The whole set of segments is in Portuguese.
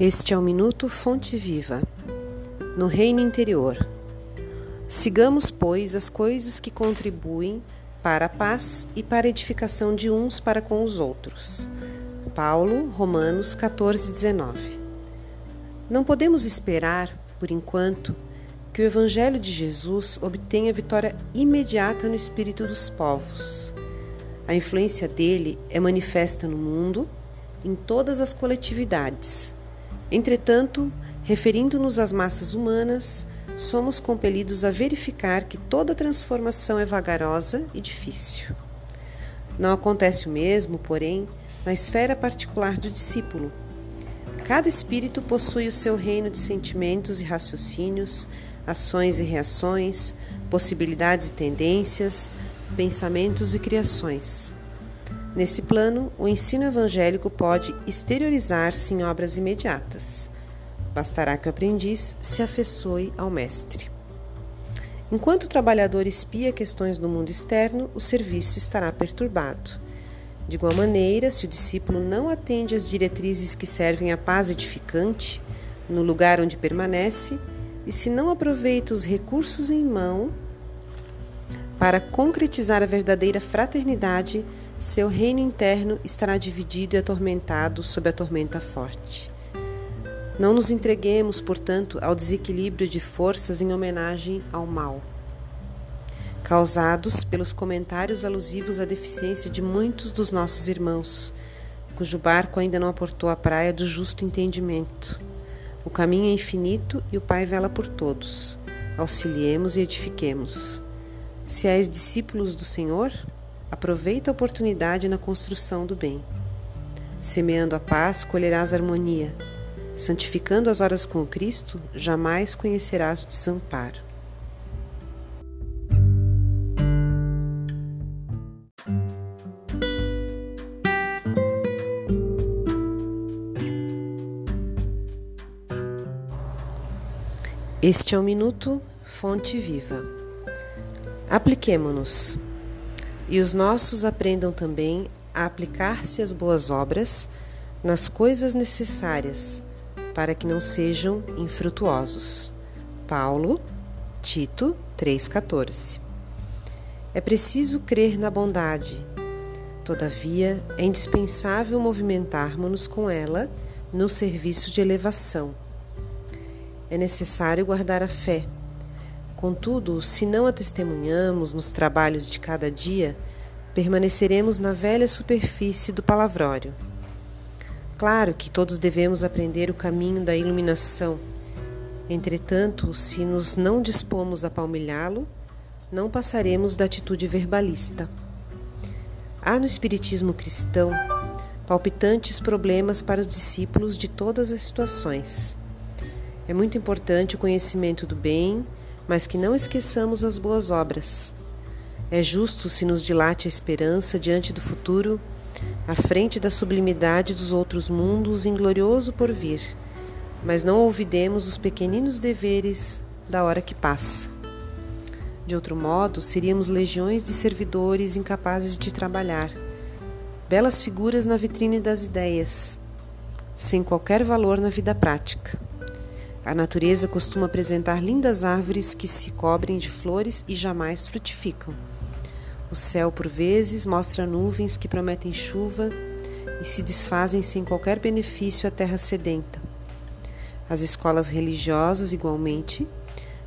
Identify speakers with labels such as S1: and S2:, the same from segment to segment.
S1: Este é o Minuto Fonte Viva, no Reino Interior. Sigamos, pois, as coisas que contribuem para a paz e para a edificação de uns para com os outros. Paulo, Romanos 14, 19. Não podemos esperar, por enquanto, que o Evangelho de Jesus obtenha vitória imediata no espírito dos povos. A influência dele é manifesta no mundo, em todas as coletividades Entretanto, referindo-nos às massas humanas, somos compelidos a verificar que toda transformação é vagarosa e difícil. Não acontece o mesmo, porém, na esfera particular do discípulo. Cada espírito possui o seu reino de sentimentos e raciocínios, ações e reações, possibilidades e tendências, pensamentos e criações. Nesse plano, o ensino evangélico pode exteriorizar-se em obras imediatas. Bastará que o aprendiz se afeiçoe ao mestre. Enquanto o trabalhador espia questões do mundo externo, o serviço estará perturbado. De igual maneira, se o discípulo não atende às diretrizes que servem à paz edificante no lugar onde permanece, e se não aproveita os recursos em mão para concretizar a verdadeira fraternidade, seu reino interno estará dividido e atormentado sob a tormenta forte. Não nos entreguemos, portanto, ao desequilíbrio de forças em homenagem ao mal, causados pelos comentários alusivos à deficiência de muitos dos nossos irmãos, cujo barco ainda não aportou a praia do justo entendimento. O caminho é infinito e o Pai vela por todos. Auxiliemos e edifiquemos. Se és discípulos do Senhor, Aproveita a oportunidade na construção do bem. Semeando a paz, colherás harmonia. Santificando as horas com o Cristo, jamais conhecerás o desamparo. Este é o Minuto Fonte Viva. Apliquemo-nos e os nossos aprendam também a aplicar-se às boas obras nas coisas necessárias, para que não sejam infrutuosos. Paulo, Tito 3,14 É preciso crer na bondade, todavia é indispensável movimentarmos-nos com ela no serviço de elevação. É necessário guardar a fé Contudo, se não a testemunhamos nos trabalhos de cada dia, permaneceremos na velha superfície do palavrório. Claro que todos devemos aprender o caminho da iluminação. Entretanto, se nos não dispomos a palmilhá-lo, não passaremos da atitude verbalista. Há no Espiritismo cristão palpitantes problemas para os discípulos de todas as situações. É muito importante o conhecimento do bem mas que não esqueçamos as boas obras. É justo se nos dilate a esperança diante do futuro, à frente da sublimidade dos outros mundos em glorioso porvir, mas não olvidemos os pequeninos deveres da hora que passa. De outro modo, seríamos legiões de servidores incapazes de trabalhar, belas figuras na vitrine das ideias, sem qualquer valor na vida prática. A natureza costuma apresentar lindas árvores que se cobrem de flores e jamais frutificam. O céu, por vezes, mostra nuvens que prometem chuva e se desfazem sem qualquer benefício à terra sedenta. As escolas religiosas, igualmente,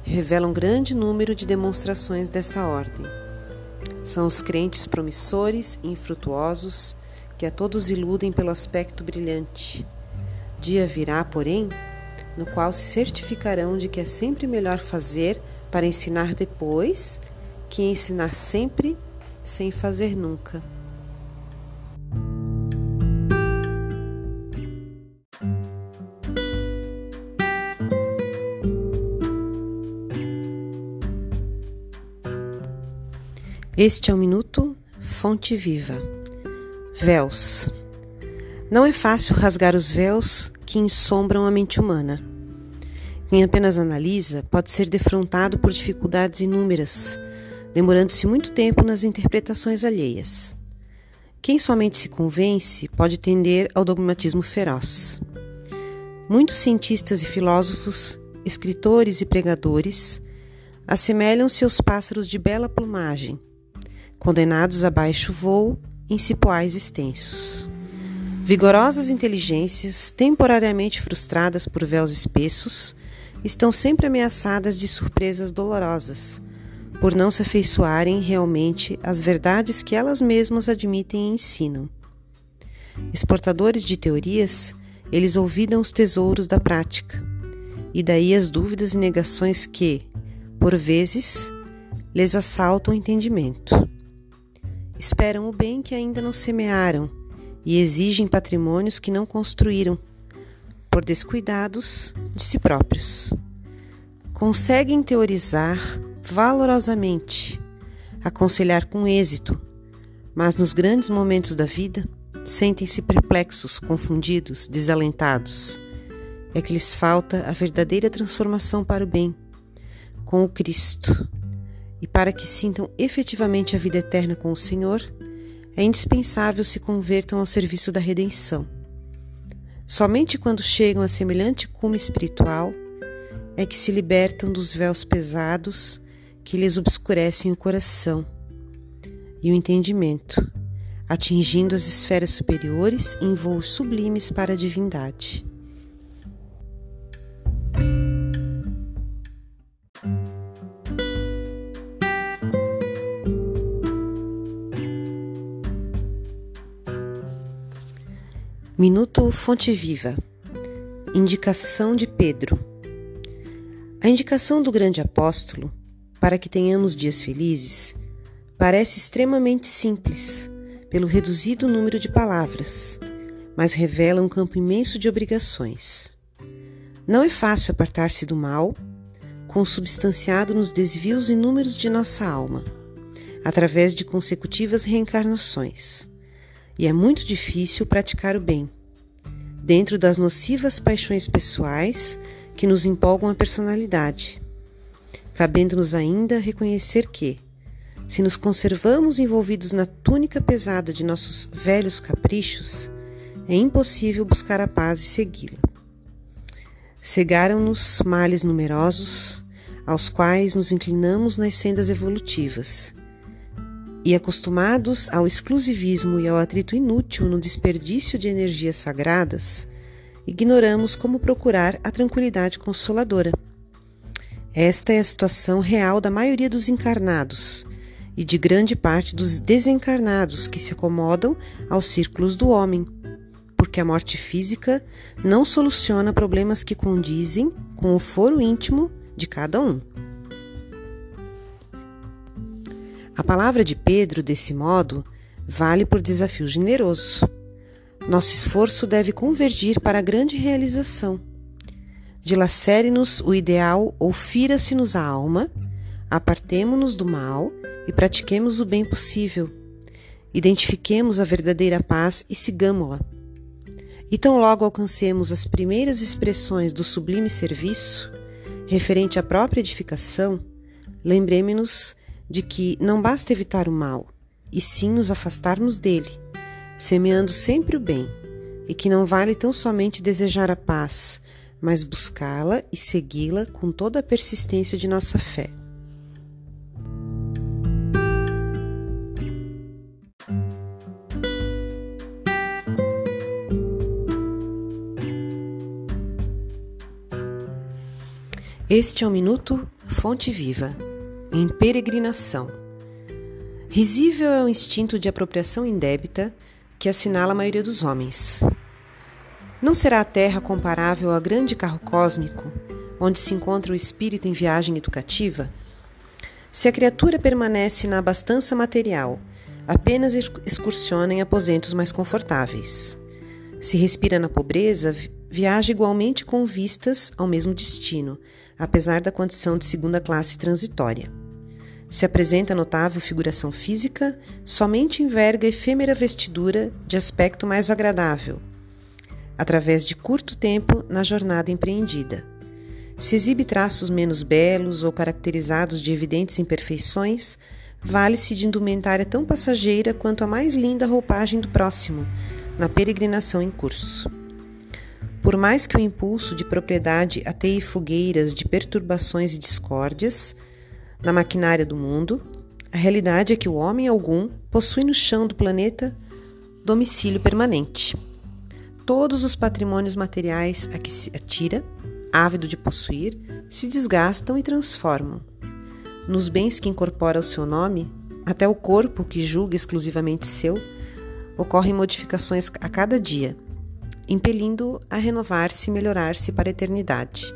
S1: revelam grande número de demonstrações dessa ordem. São os crentes promissores e infrutuosos que a todos iludem pelo aspecto brilhante. Dia virá, porém, no qual se certificarão de que é sempre melhor fazer para ensinar depois que ensinar sempre sem fazer nunca. Este é o Minuto Fonte Viva. Véus. Não é fácil rasgar os véus que ensombram a mente humana. Quem apenas analisa pode ser defrontado por dificuldades inúmeras, demorando-se muito tempo nas interpretações alheias. Quem somente se convence pode tender ao dogmatismo feroz. muitos cientistas e filósofos, escritores e pregadores assemelham-se aos pássaros de bela plumagem, condenados a baixo voo em cipoais extensos. Vigorosas inteligências, temporariamente frustradas por véus espessos, estão sempre ameaçadas de surpresas dolorosas, por não se afeiçoarem realmente às verdades que elas mesmas admitem e ensinam. Exportadores de teorias, eles olvidam os tesouros da prática, e daí as dúvidas e negações que, por vezes, lhes assaltam o entendimento. Esperam o bem que ainda não semearam e exigem patrimônios que não construíram, por descuidados de si próprios. Conseguem teorizar valorosamente, aconselhar com êxito, mas nos grandes momentos da vida sentem-se perplexos, confundidos, desalentados. É que lhes falta a verdadeira transformação para o bem, com o Cristo. E para que sintam efetivamente a vida eterna com o Senhor, é indispensável se convertam ao serviço da redenção. Somente quando chegam a semelhante cume espiritual é que se libertam dos véus pesados que lhes obscurecem o coração e o entendimento, atingindo as esferas superiores em voos sublimes para a divindade. Minuto Fonte Viva. Indicação de Pedro. A indicação do grande apóstolo para que tenhamos dias felizes parece extremamente simples, pelo reduzido número de palavras, mas revela um campo imenso de obrigações. Não é fácil apartar-se do mal, consubstanciado nos desvios inúmeros de nossa alma, através de consecutivas reencarnações, e é muito difícil praticar o bem, dentro das nocivas paixões pessoais que nos empolgam a personalidade cabendo-nos ainda reconhecer que, se nos conservamos envolvidos na túnica pesada de nossos velhos caprichos, é impossível buscar a paz e segui-la. Cegaram-nos males numerosos, aos quais nos inclinamos nas sendas evolutivas, e acostumados ao exclusivismo e ao atrito inútil no desperdício de energias sagradas, ignoramos como procurar a tranquilidade consoladora esta é a situação real da maioria dos encarnados e de grande parte dos desencarnados que se acomodam aos círculos do homem, porque a morte física não soluciona problemas que condizem com o foro íntimo de cada um. A palavra de Pedro, desse modo, vale por desafio generoso. Nosso esforço deve convergir para a grande realização dilacere-nos o ideal ou fira-se-nos a alma, apartemo-nos do mal e pratiquemos o bem possível. Identifiquemos a verdadeira paz e sigamo-la. E tão logo alcancemos as primeiras expressões do sublime serviço, referente à própria edificação, lembremos-nos de que não basta evitar o mal, e sim nos afastarmos dele, semeando sempre o bem, e que não vale tão somente desejar a paz, mas buscá-la e segui-la com toda a persistência de nossa fé. Este é o Minuto Fonte Viva, em peregrinação. Risível é o instinto de apropriação indébita que assinala a maioria dos homens. Não será a Terra comparável a grande carro cósmico, onde se encontra o espírito em viagem educativa? Se a criatura permanece na abastança material, apenas excursiona em aposentos mais confortáveis. Se respira na pobreza, viaja igualmente com vistas ao mesmo destino, apesar da condição de segunda classe transitória. Se apresenta notável figuração física, somente enverga efêmera vestidura de aspecto mais agradável, através de curto tempo na jornada empreendida. Se exibe traços menos belos ou caracterizados de evidentes imperfeições, vale-se de indumentária tão passageira quanto a mais linda roupagem do próximo, na peregrinação em curso. Por mais que o impulso de propriedade ateie fogueiras de perturbações e discórdias na maquinária do mundo, a realidade é que o homem algum possui no chão do planeta domicílio permanente. Todos os patrimônios materiais a que se atira, ávido de possuir, se desgastam e transformam. Nos bens que incorpora o seu nome, até o corpo que julga exclusivamente seu, ocorrem modificações a cada dia impelindo a renovar-se e melhorar-se para a eternidade.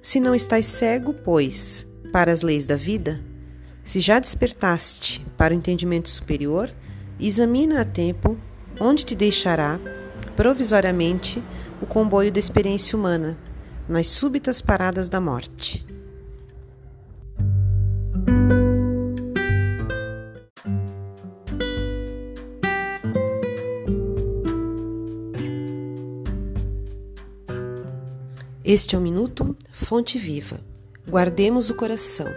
S1: Se não estás cego, pois, para as leis da vida, se já despertaste para o entendimento superior, examina a tempo onde te deixará, provisoriamente, o comboio da experiência humana, nas súbitas paradas da morte. Este é o Minuto Fonte Viva. Guardemos o coração.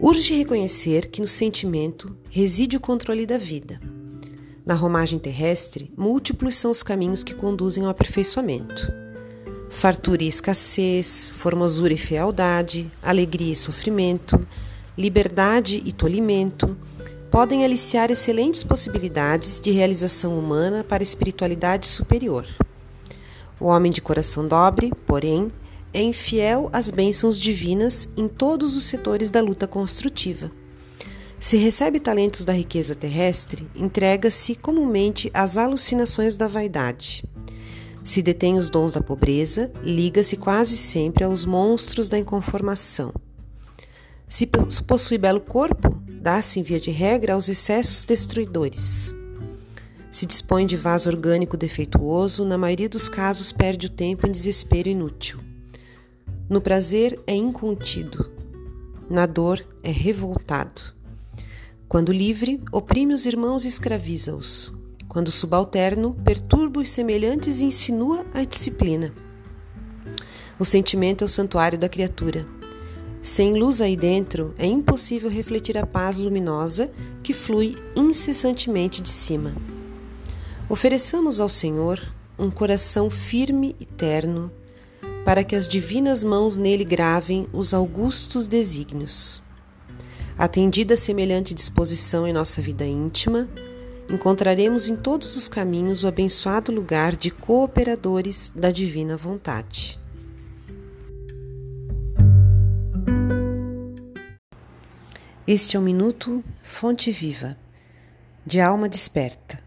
S1: Urge reconhecer que no sentimento reside o controle da vida. Na romagem terrestre, múltiplos são os caminhos que conduzem ao aperfeiçoamento. Fartura e escassez, formosura e fealdade, alegria e sofrimento, liberdade e tolimento podem aliciar excelentes possibilidades de realização humana para a espiritualidade superior. O homem de coração dobre, porém, é infiel às bênçãos divinas em todos os setores da luta construtiva. Se recebe talentos da riqueza terrestre, entrega-se comumente às alucinações da vaidade. Se detém os dons da pobreza, liga-se quase sempre aos monstros da inconformação. Se possui belo corpo, dá-se em via de regra aos excessos destruidores. Se dispõe de vaso orgânico defeituoso, na maioria dos casos perde o tempo em desespero inútil. No prazer é incontido, na dor é revoltado. Quando livre, oprime os irmãos e escraviza-os. Quando subalterno, perturba os semelhantes e insinua a disciplina. O sentimento é o santuário da criatura. Sem luz aí dentro, é impossível refletir a paz luminosa que flui incessantemente de cima. Ofereçamos ao Senhor um coração firme e terno, para que as divinas mãos nele gravem os augustos desígnios. Atendida semelhante disposição em nossa vida íntima, encontraremos em todos os caminhos o abençoado lugar de cooperadores da divina vontade. Este é o Minuto Fonte Viva, de Alma Desperta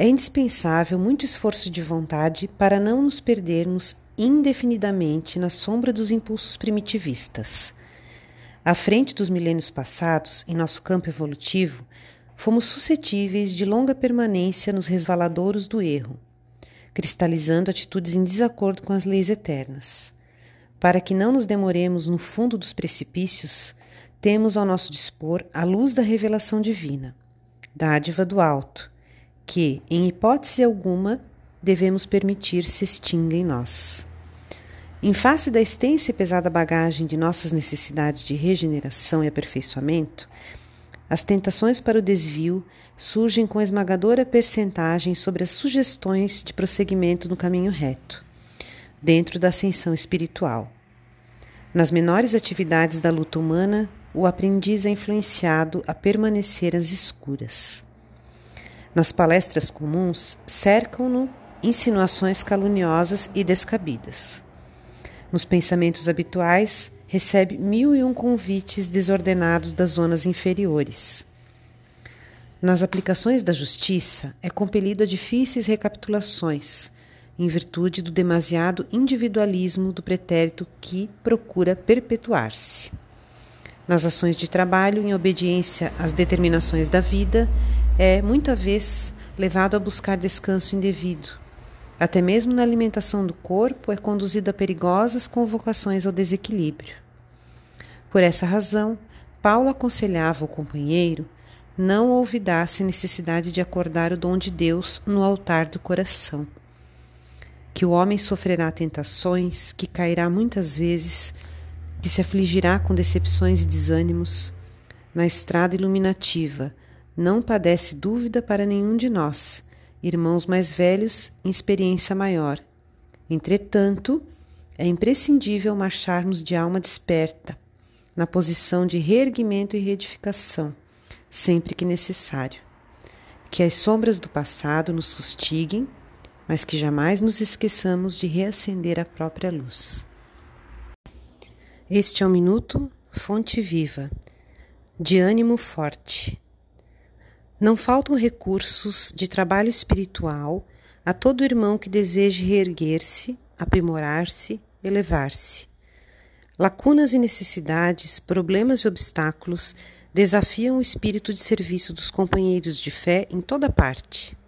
S1: é indispensável muito esforço de vontade para não nos perdermos indefinidamente na sombra dos impulsos primitivistas. À frente dos milênios passados, em nosso campo evolutivo, fomos suscetíveis de longa permanência nos resvaladouros do erro, cristalizando atitudes em desacordo com as leis eternas. Para que não nos demoremos no fundo dos precipícios, temos ao nosso dispor a luz da revelação divina, dádiva do alto, que, em hipótese alguma, devemos permitir se extinga em nós. Em face da extensa e pesada bagagem de nossas necessidades de regeneração e aperfeiçoamento, as tentações para o desvio surgem com esmagadora percentagem sobre as sugestões de prosseguimento no caminho reto, dentro da ascensão espiritual. Nas menores atividades da luta humana, o aprendiz é influenciado a permanecer às escuras. Nas palestras comuns, cercam-no insinuações caluniosas e descabidas. Nos pensamentos habituais, recebe mil e um convites desordenados das zonas inferiores. Nas aplicações da justiça, é compelido a difíceis recapitulações, em virtude do demasiado individualismo do pretérito que procura perpetuar-se. Nas ações de trabalho, em obediência às determinações da vida, é, muita vez, levado a buscar descanso indevido. Até mesmo na alimentação do corpo, é conduzido a perigosas convocações ao desequilíbrio. Por essa razão, Paulo aconselhava o companheiro não olvidasse a necessidade de acordar o dom de Deus no altar do coração. Que o homem sofrerá tentações, que cairá muitas vezes, que se afligirá com decepções e desânimos, na estrada iluminativa não padece dúvida para nenhum de nós, irmãos mais velhos em experiência maior, Entretanto, é imprescindível marcharmos de alma desperta, na posição de reerguimento e reedificação, sempre que necessário. Que as sombras do passado nos fustiguem, mas que jamais nos esqueçamos de reacender a própria luz. Este é o Minuto Fonte Viva, de ânimo forte. Não faltam recursos de trabalho espiritual a todo irmão que deseje reerguer-se, aprimorar-se, elevar-se. Lacunas e necessidades, problemas e obstáculos desafiam o espírito de serviço dos companheiros de fé em toda parte.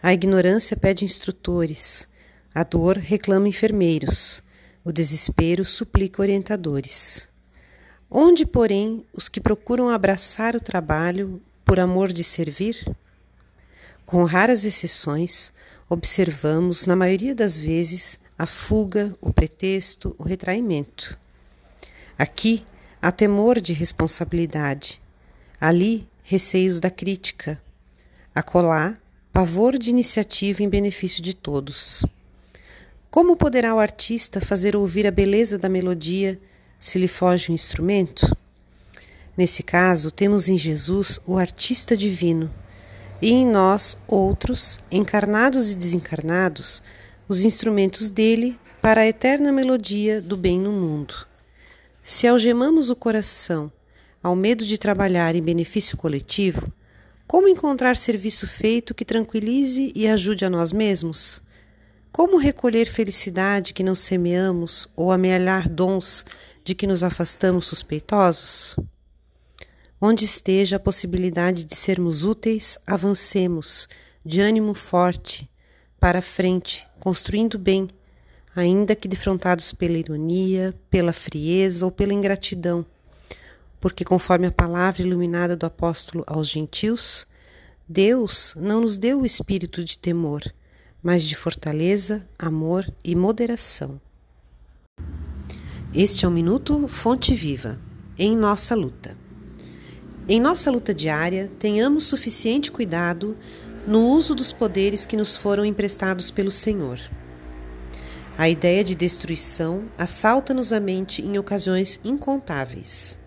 S1: A ignorância pede instrutores, a dor reclama enfermeiros, o desespero suplica orientadores. Onde, porém, os que procuram abraçar o trabalho por amor de servir? Com raras exceções, observamos, na maioria das vezes, a fuga, o pretexto, o retraimento. Aqui há temor de responsabilidade, ali receios da crítica, acolá pavor de iniciativa em benefício de todos. Como poderá o artista fazer ouvir a beleza da melodia se lhe foge o instrumento? Nesse caso, temos em Jesus o artista divino e em nós outros, encarnados e desencarnados, os instrumentos dele para a eterna melodia do bem no mundo. Se algemamos o coração ao medo de trabalhar em benefício coletivo, como encontrar serviço feito que tranquilize e ajude a nós mesmos? Como recolher felicidade que não semeamos ou amealhar dons de que nos afastamos suspeitosos? Onde esteja a possibilidade de sermos úteis, avancemos, de ânimo forte, para a frente, construindo bem, ainda que defrontados pela ironia, pela frieza ou pela ingratidão. Porque, conforme a palavra iluminada do apóstolo aos gentios, Deus não nos deu o espírito de temor, mas de fortaleza, amor e moderação. Este é um minuto Fonte Viva, em nossa luta. Em nossa luta diária, tenhamos suficiente cuidado no uso dos poderes que nos foram emprestados pelo Senhor. A ideia de destruição assalta-nos a mente em ocasiões incontáveis.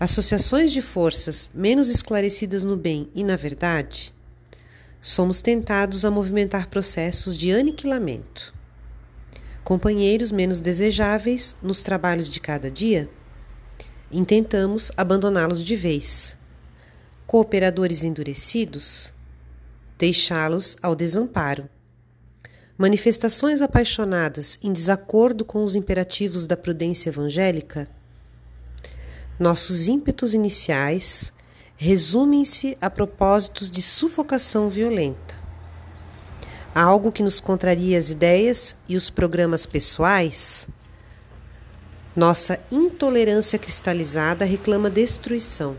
S1: Associações de forças menos esclarecidas no bem e na verdade, somos tentados a movimentar processos de aniquilamento. Companheiros menos desejáveis nos trabalhos de cada dia, intentamos abandoná-los de vez. Cooperadores endurecidos, deixá-los ao desamparo. Manifestações apaixonadas em desacordo com os imperativos da prudência evangélica. Nossos ímpetos iniciais resumem-se a propósitos de sufocação violenta. Algo que nos contraria as ideias e os programas pessoais nossa intolerância cristalizada reclama destruição.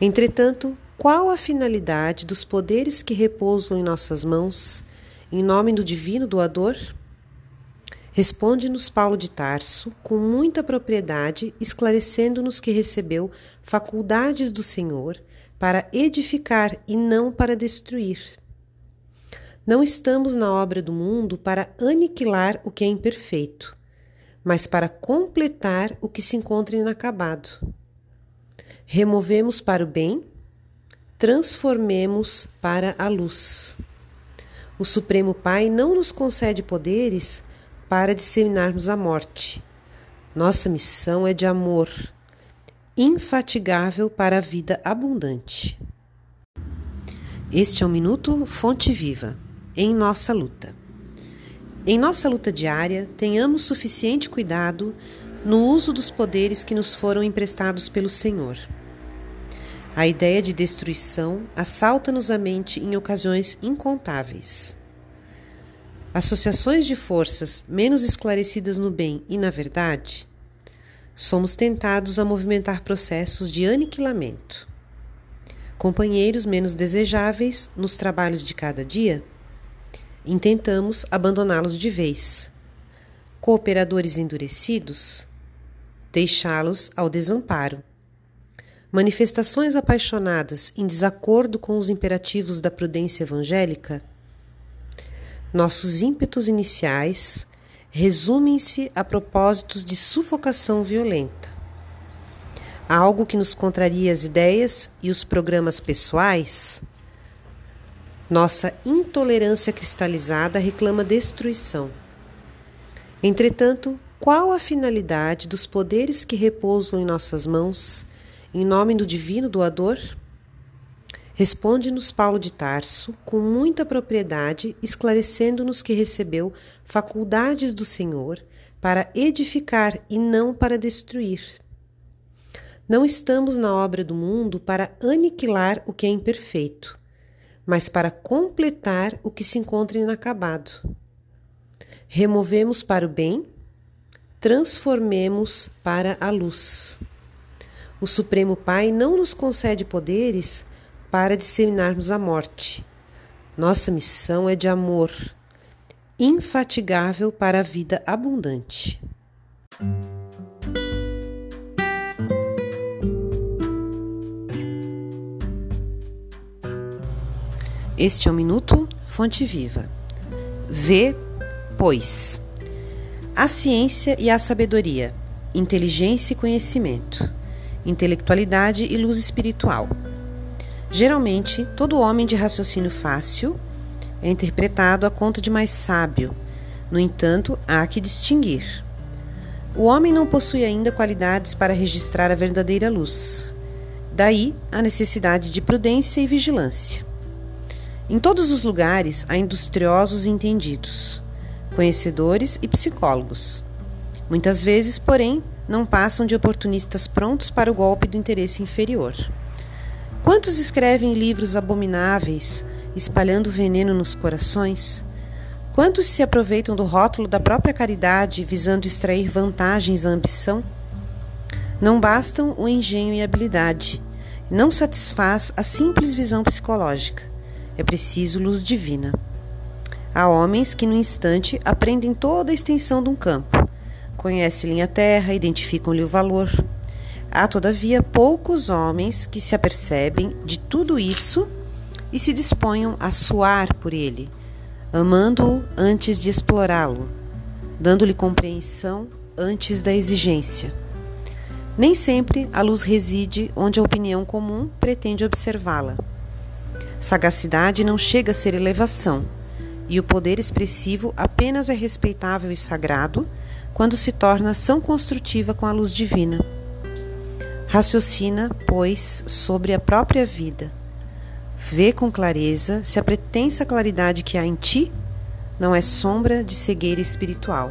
S1: Entretanto, qual a finalidade dos poderes que repousam em nossas mãos, em nome do divino doador? Responde-nos Paulo de Tarso com muita propriedade, esclarecendo-nos que recebeu faculdades do Senhor para edificar e não para destruir. Não estamos na obra do mundo para aniquilar o que é imperfeito mas para completar o que se encontra inacabado. Removemos para o bem, transformemos para a luz. O Supremo Pai não nos concede poderes para disseminarmos a morte. Nossa missão é de amor, infatigável para a vida abundante. Este é o Minuto Fonte Viva, em nossa luta. Em nossa luta diária, tenhamos suficiente cuidado no uso dos poderes que nos foram emprestados pelo Senhor. A ideia de destruição assalta-nos a mente em ocasiões incontáveis. Associações de forças menos esclarecidas no bem e na verdade, somos tentados a movimentar processos de aniquilamento. Companheiros menos desejáveis nos trabalhos de cada dia, intentamos abandoná-los de vez. Cooperadores endurecidos, deixá-los ao desamparo. Manifestações apaixonadas em desacordo com os imperativos da prudência evangélica, nossos ímpetos iniciais resumem-se a propósitos de sufocação violenta. Algo que nos contraria as ideias e os programas pessoais? Nossa intolerância cristalizada reclama destruição. Entretanto, qual a finalidade dos poderes que repousam em nossas mãos, em nome do divino doador? Responde-nos Paulo de Tarso com muita propriedade, esclarecendo-nos que recebeu faculdades do Senhor para edificar e não para destruir. Não estamos na obra do mundo para aniquilar o que é imperfeito, mas para completar o que se encontra inacabado. Removemos para o bem, transformemos para a luz. O Supremo Pai não nos concede poderes para disseminarmos a morte. Nossa missão é de amor, infatigável para a vida abundante. Este é o Minuto Fonte Viva. Vê, pois, a ciência e a sabedoria, inteligência e conhecimento, intelectualidade e luz espiritual Geralmente, todo homem de raciocínio fácil é interpretado a conta de mais sábio. No entanto, há que distinguir. O homem não possui ainda qualidades para registrar a verdadeira luz. Daí a necessidade de prudência e vigilância. Em todos os lugares há industriosos entendidos, conhecedores e psicólogos. Muitas vezes, porém, não passam de oportunistas prontos para o golpe do interesse inferior. Quantos escrevem livros abomináveis, espalhando veneno nos corações? Quantos se aproveitam do rótulo da própria caridade, visando extrair vantagens à ambição? Não bastam o engenho e a habilidade. Não satisfaz a simples visão psicológica. É preciso luz divina. Há homens que, no instante, aprendem toda a extensão de um campo, conhecem a terra, identificam-lhe o valor Há, todavia, poucos homens que se apercebem de tudo isso e se disponham a suar por ele, amando-o antes de explorá-lo, dando-lhe compreensão antes da exigência. Nem sempre a luz reside onde a opinião comum pretende observá-la. Sagacidade não chega a ser elevação, e o poder expressivo apenas é respeitável e sagrado quando se torna ação construtiva com a luz divina. Raciocina, pois, sobre a própria vida. Vê com clareza se a pretensa claridade que há em ti não é sombra de cegueira espiritual.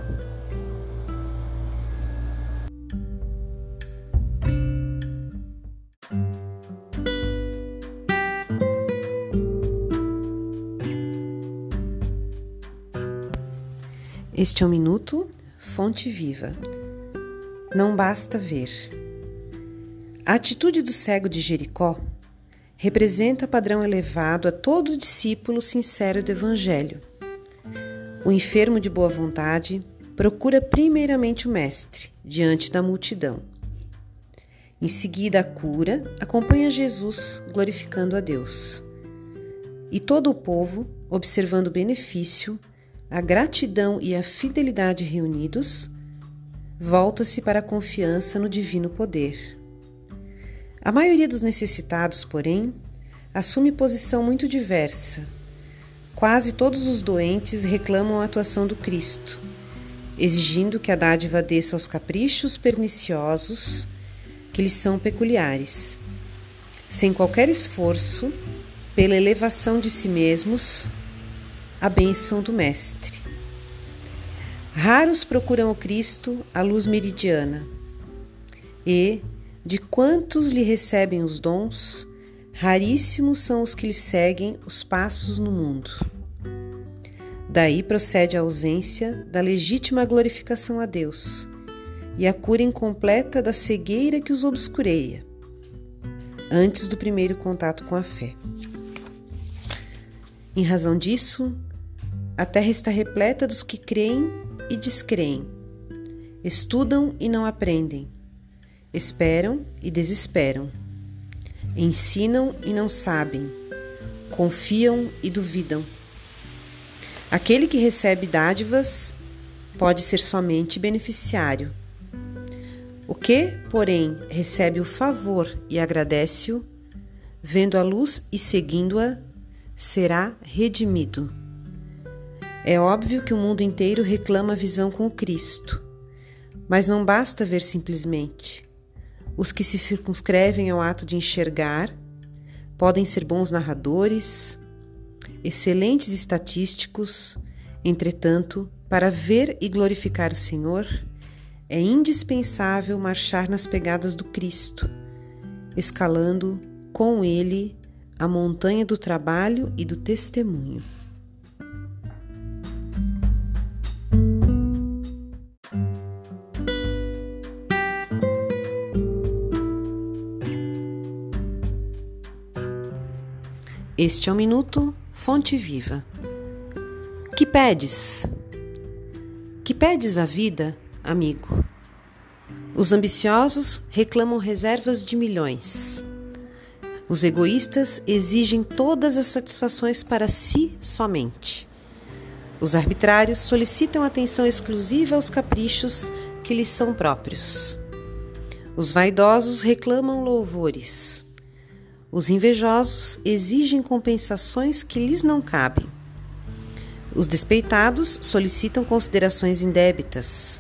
S1: Este é o Minuto Fonte Viva. Não basta ver. A atitude do cego de Jericó representa padrão elevado a todo discípulo sincero do Evangelho. O enfermo de boa vontade procura primeiramente o Mestre diante da multidão. Em seguida, a cura acompanha Jesus glorificando a Deus. E todo o povo, observando o benefício, a gratidão e a fidelidade reunidos, volta-se para a confiança no divino poder. A maioria dos necessitados, porém, assume posição muito diversa. Quase todos os doentes reclamam a atuação do Cristo, exigindo que a dádiva desça aos caprichos perniciosos que lhes são peculiares, sem qualquer esforço, pela elevação de si mesmos, a bênção do Mestre. Raros procuram o Cristo a luz meridiana e, de quantos lhe recebem os dons, raríssimos são os que lhe seguem os passos no mundo. Daí procede a ausência da legítima glorificação a Deus e a cura incompleta da cegueira que os obscureia, antes do primeiro contato com a fé. Em razão disso, a terra está repleta dos que creem e descreem, estudam e não aprendem Esperam e desesperam. Ensinam e não sabem. Confiam e duvidam. Aquele que recebe dádivas pode ser somente beneficiário. O que, porém, recebe o favor e agradece-o, vendo a luz e seguindo-a, será redimido. É óbvio que o mundo inteiro reclama a visão com Cristo, mas não basta ver simplesmente. Os que se circunscrevem ao ato de enxergar podem ser bons narradores, excelentes estatísticos, entretanto, para ver e glorificar o Senhor, é indispensável marchar nas pegadas do Cristo, escalando com ele a montanha do trabalho e do testemunho. Este é o Minuto Fonte Viva. Que pedes? Que pedes à vida, amigo? Os ambiciosos reclamam reservas de milhões. Os egoístas exigem todas as satisfações para si somente. Os arbitrários solicitam atenção exclusiva aos caprichos que lhes são próprios. Os vaidosos reclamam louvores. Os invejosos exigem compensações que lhes não cabem. Os despeitados solicitam considerações indébitas.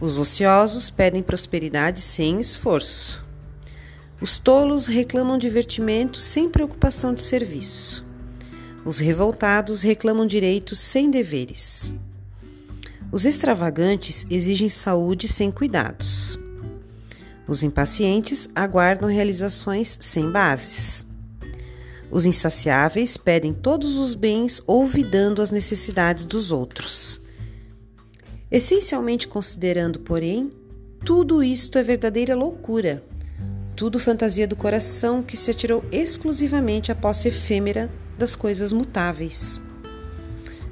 S1: Os ociosos pedem prosperidade sem esforço. Os tolos reclamam divertimento sem preocupação de serviço. Os revoltados reclamam direitos sem deveres. Os extravagantes exigem saúde sem cuidados. Os impacientes aguardam realizações sem bases. Os insaciáveis pedem todos os bens olvidando as necessidades dos outros. Essencialmente considerando, porém, tudo isto é verdadeira loucura, tudo fantasia do coração que se atirou exclusivamente à posse efêmera das coisas mutáveis.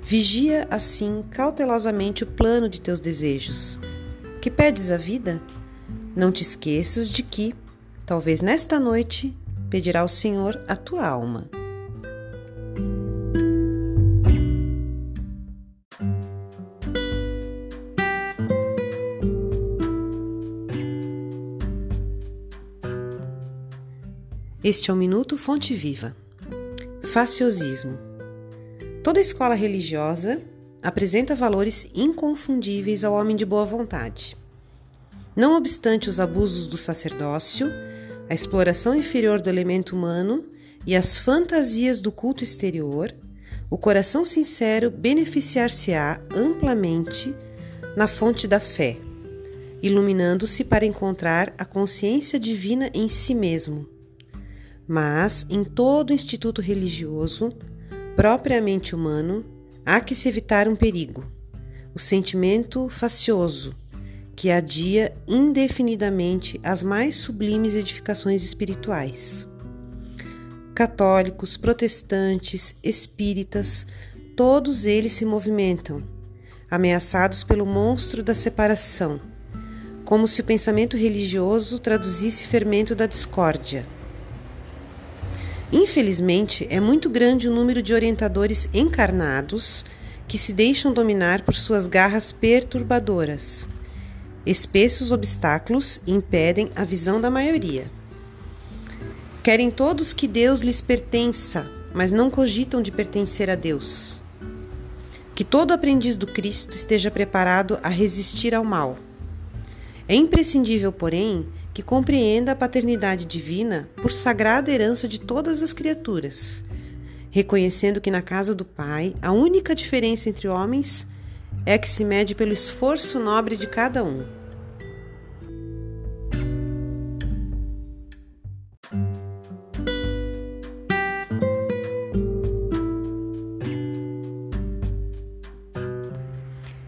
S1: Vigia assim cautelosamente o plano de teus desejos. Que pedes a vida? Não te esqueças de que, talvez nesta noite, pedirá ao Senhor a tua alma. Este é o Minuto Fonte Viva. Faciosismo. Toda escola religiosa apresenta valores inconfundíveis ao homem de boa vontade. Não obstante os abusos do sacerdócio, a exploração inferior do elemento humano e as fantasias do culto exterior, o coração sincero beneficiar-se-á amplamente na fonte da fé, iluminando-se para encontrar a consciência divina em si mesmo. Mas, em todo instituto religioso, propriamente humano, há que se evitar um perigo: o sentimento facioso, que adia indefinidamente as mais sublimes edificações espirituais. Católicos, protestantes, espíritas, todos eles se movimentam, ameaçados pelo monstro da separação, como se o pensamento religioso traduzisse fermento da discórdia. Infelizmente, é muito grande o número de orientadores encarnados que se deixam dominar por suas garras perturbadoras. Espessos obstáculos impedem a visão da maioria. Querem todos que Deus lhes pertença, mas não cogitam de pertencer a Deus. Que todo aprendiz do Cristo esteja preparado a resistir ao mal. É imprescindível, porém, que compreenda a paternidade divina por sagrada herança de todas as criaturas, reconhecendo que na casa do Pai a única diferença entre homens é que se mede pelo esforço nobre de cada um.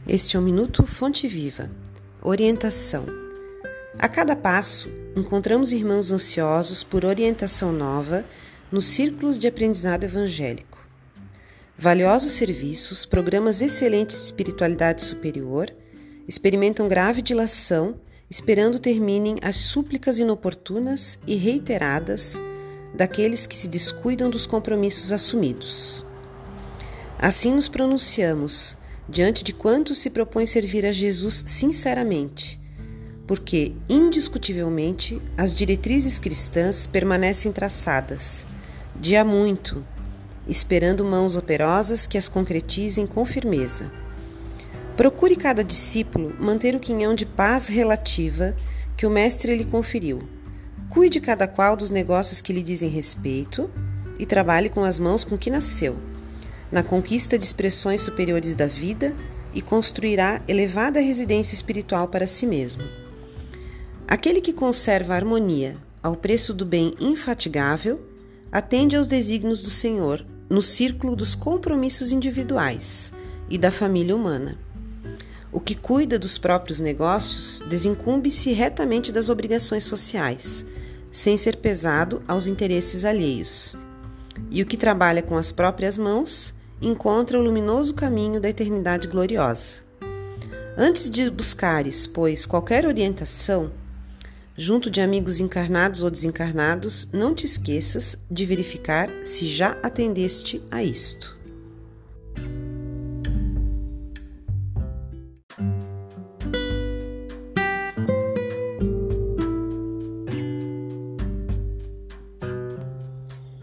S1: Este é o Minuto Fonte Viva. Orientação. A cada passo, encontramos irmãos ansiosos por orientação nova nos círculos de aprendizado evangélico. Valiosos serviços, programas excelentes de espiritualidade superior, experimentam grave dilação, esperando terminem as súplicas inoportunas e reiteradas daqueles que se descuidam dos compromissos assumidos. Assim nos pronunciamos diante de quantos se propõe servir a Jesus sinceramente, porque, indiscutivelmente, as diretrizes cristãs permanecem traçadas, de há muito, esperando mãos operosas que as concretizem com firmeza. Procure cada discípulo manter o quinhão de paz relativa que o Mestre lhe conferiu. Cuide cada qual dos negócios que lhe dizem respeito e trabalhe com as mãos com que nasceu na conquista de expressões superiores da vida e construirá elevada residência espiritual para si mesmo. Aquele que conserva a harmonia ao preço do bem infatigável atende aos desígnios do Senhor no círculo dos compromissos individuais e da família humana. O que cuida dos próprios negócios desincumbe-se retamente das obrigações sociais, sem ser pesado aos interesses alheios. E o que trabalha com as próprias mãos encontra o luminoso caminho da eternidade gloriosa. Antes de buscares, pois, qualquer orientação, junto de amigos encarnados ou desencarnados, não te esqueças de verificar se já atendeste a isto.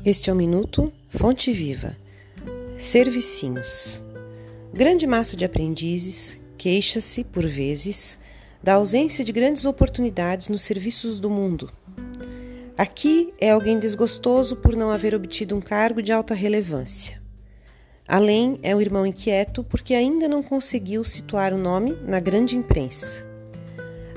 S1: Este é o Minuto Fonte Viva Servicinhos. Grande massa de aprendizes queixa-se, por vezes, da ausência de grandes oportunidades nos serviços do mundo. Aqui é alguém desgostoso por não haver obtido um cargo de alta relevância. Além é um irmão inquieto porque ainda não conseguiu situar o nome na grande imprensa.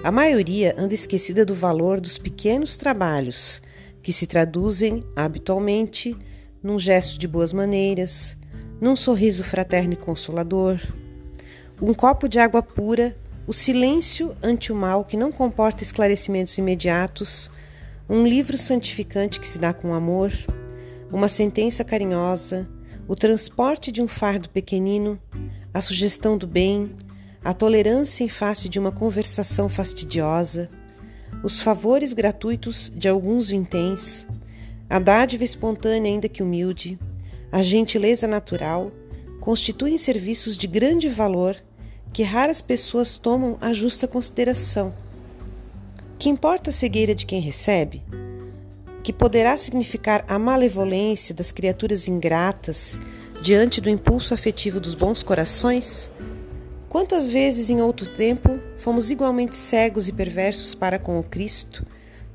S1: A maioria anda esquecida do valor dos pequenos trabalhos que se traduzem habitualmente num gesto de boas maneiras, num sorriso fraterno e consolador, um copo de água pura, o silêncio ante o mal que não comporta esclarecimentos imediatos, um livro santificante que se dá com amor, uma sentença carinhosa, o transporte de um fardo pequenino, a sugestão do bem, a tolerância em face de uma conversação fastidiosa, os favores gratuitos de alguns vinténs, a dádiva espontânea ainda que humilde, a gentileza natural constituem serviços de grande valor que raras pessoas tomam a justa consideração. Que importa a cegueira de quem recebe? Que poderá significar a malevolência das criaturas ingratas diante do impulso afetivo dos bons corações? Quantas vezes em outro tempo fomos igualmente cegos e perversos para com o Cristo,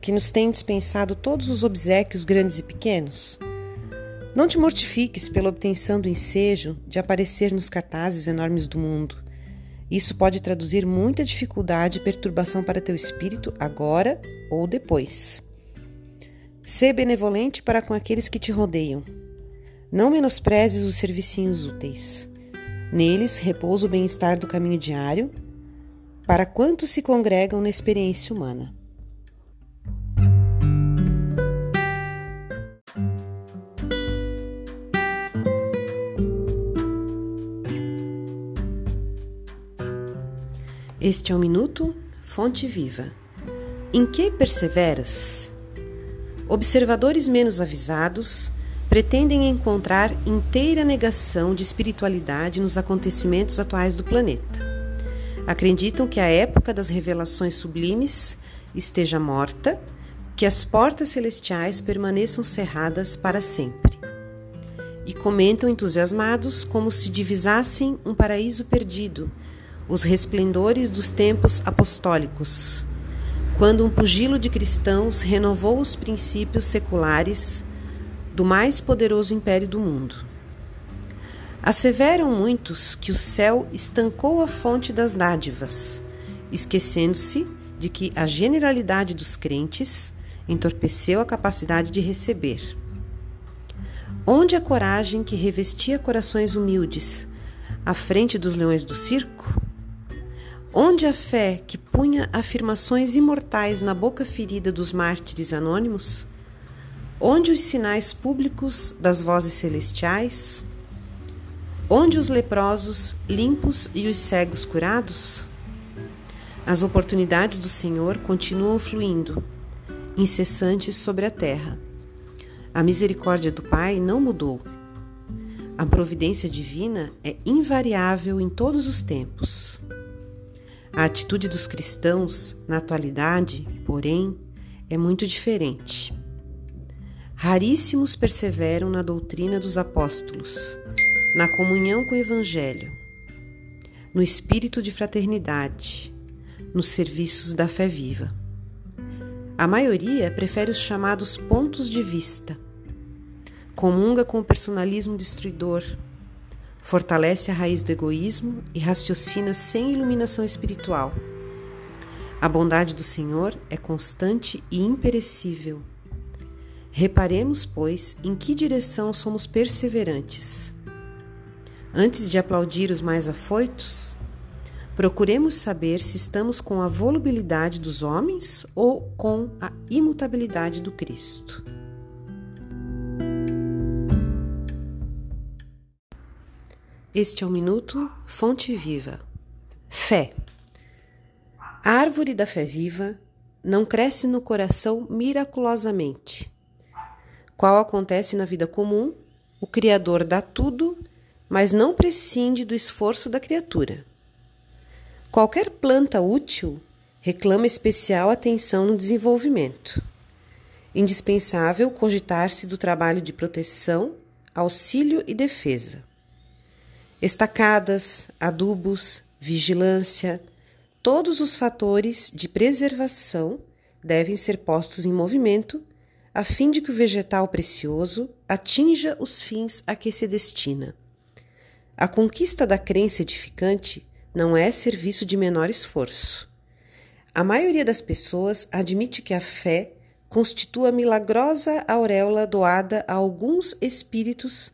S1: que nos tem dispensado todos os obsequios grandes e pequenos? Não te mortifiques pela obtenção do ensejo de aparecer nos cartazes enormes do mundo. Isso pode traduzir muita dificuldade e perturbação para teu espírito agora ou depois. Sê benevolente para com aqueles que te rodeiam. Não menosprezes os servicinhos úteis. Neles repousa o bem-estar do caminho diário para quantos se congregam na experiência humana. Este é o Minuto Fonte Viva. Em que perseveras? Observadores menos avisados pretendem encontrar inteira negação de espiritualidade nos acontecimentos atuais do planeta. Acreditam que a época das revelações sublimes esteja morta, que as portas celestiais permaneçam cerradas para sempre. E comentam entusiasmados como se divisassem um paraíso perdido os resplendores dos tempos apostólicos, quando um pugilo de cristãos renovou os princípios seculares do mais poderoso império do mundo. Asseveram muitos que o céu estancou a fonte das dádivas, esquecendo-se de que a generalidade dos crentes entorpeceu a capacidade de receber. Onde a coragem que revestia corações humildes à frente dos leões do circo? Onde a fé que punha afirmações imortais na boca ferida dos mártires anônimos? Onde os sinais públicos das vozes celestiais? Onde os leprosos limpos e os cegos curados? As oportunidades do Senhor continuam fluindo, incessantes sobre a terra. A misericórdia do Pai não mudou. A providência divina é invariável em todos os tempos. A atitude dos cristãos, na atualidade, porém, é muito diferente. Raríssimos perseveram na doutrina dos apóstolos, na comunhão com o Evangelho, no espírito de fraternidade, nos serviços da fé viva. A maioria prefere os chamados pontos de vista, comunga com o personalismo destruidor, fortalece a raiz do egoísmo e raciocina sem iluminação espiritual. A bondade do Senhor é constante e imperecível. Reparemos, pois, em que direção somos perseverantes. Antes de aplaudir os mais afoitos, procuremos saber se estamos com a volubilidade dos homens ou com a imutabilidade do Cristo. Este é o Minuto Fonte Viva. Fé. A árvore da fé viva não cresce no coração miraculosamente. Qual acontece na vida comum, o Criador dá tudo, mas não prescinde do esforço da criatura. Qualquer planta útil reclama especial atenção no desenvolvimento. Indispensável cogitar-se do trabalho de proteção, auxílio e defesa. Estacadas, adubos, vigilância, todos os fatores de preservação devem ser postos em movimento a fim de que o vegetal precioso atinja os fins a que se destina. A conquista da crença edificante não é serviço de menor esforço. A maioria das pessoas admite que a fé constitua a milagrosa auréola doada a alguns espíritos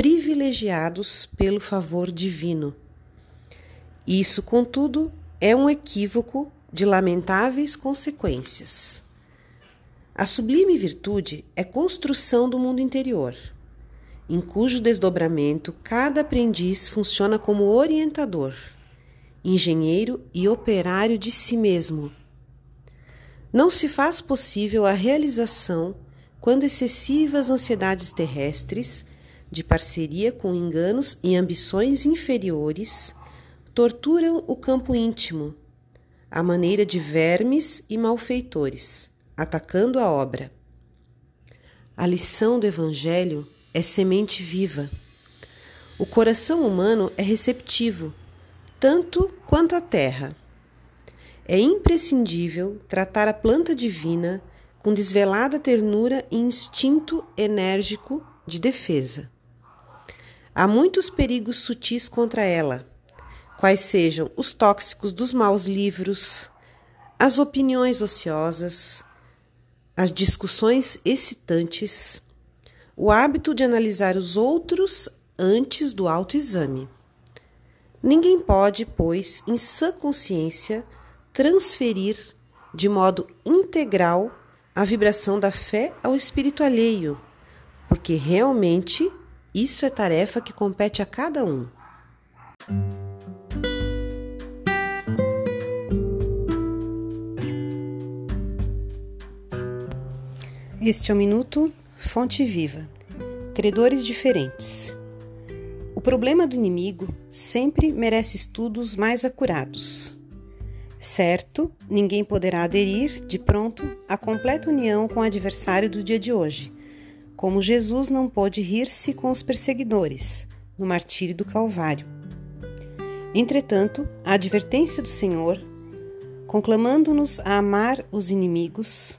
S1: privilegiados pelo favor divino. Isso, contudo, é um equívoco de lamentáveis consequências. A sublime virtude é construção do mundo interior, em cujo desdobramento cada aprendiz funciona como orientador, engenheiro e operário de si mesmo. Não se faz possível a realização quando excessivas ansiedades terrestres de parceria com enganos e ambições inferiores, torturam o campo íntimo, à maneira de vermes e malfeitores, atacando a obra. A lição do Evangelho é semente viva. O coração humano é receptivo, tanto quanto a terra. É imprescindível tratar a planta divina com desvelada ternura e instinto enérgico de defesa. Há muitos perigos sutis contra ela, quais sejam os tóxicos dos maus livros, as opiniões ociosas, as discussões excitantes, o hábito de analisar os outros antes do autoexame. Ninguém pode, pois, em sã consciência, transferir de modo integral a vibração da fé ao espírito alheio, porque realmente isso é tarefa que compete a cada um. Este é o Minuto Fonte Viva. Credores diferentes. O problema do inimigo sempre merece estudos mais acurados. Certo, ninguém poderá aderir, de pronto, à completa união com o adversário do dia de hoje como Jesus não pôde rir-se com os perseguidores no martírio do Calvário. Entretanto, a advertência do Senhor, conclamando-nos a amar os inimigos,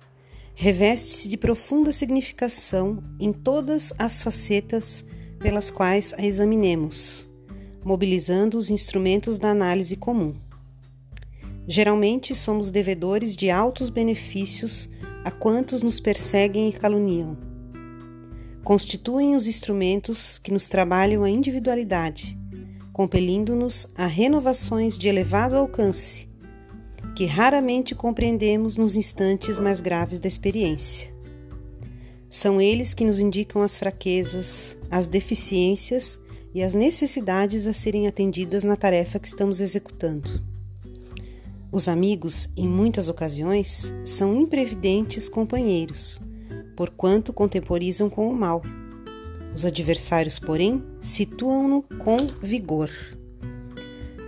S1: reveste-se de profunda significação em todas as facetas pelas quais a examinemos, mobilizando os instrumentos da análise comum. Geralmente somos devedores de altos benefícios a quantos nos perseguem e caluniam constituem os instrumentos que nos trabalham a individualidade, compelindo-nos a renovações de elevado alcance, que raramente compreendemos nos instantes mais graves da experiência. São eles que nos indicam as fraquezas, as deficiências e as necessidades a serem atendidas na tarefa que estamos executando. Os amigos, em muitas ocasiões, são imprevidentes companheiros porquanto contemporizam com o mal. Os adversários, porém, situam-no com vigor.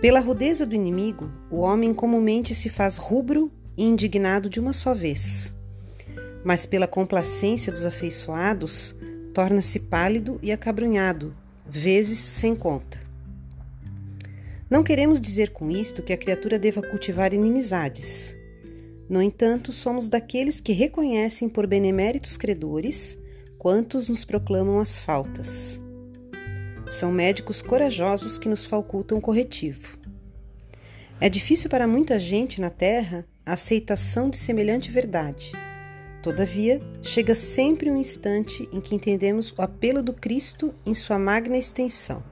S1: Pela rudeza do inimigo, o homem comumente se faz rubro e indignado de uma só vez. Mas pela complacência dos afeiçoados, torna-se pálido e acabrunhado, vezes sem conta. Não queremos dizer com isto que a criatura deva cultivar inimizades. No entanto, somos daqueles que reconhecem por beneméritos credores quantos nos proclamam as faltas. São médicos corajosos que nos facultam corretivo. É difícil para muita gente na Terra a aceitação de semelhante verdade. Todavia, chega sempre um instante em que entendemos o apelo do Cristo em sua magna extensão.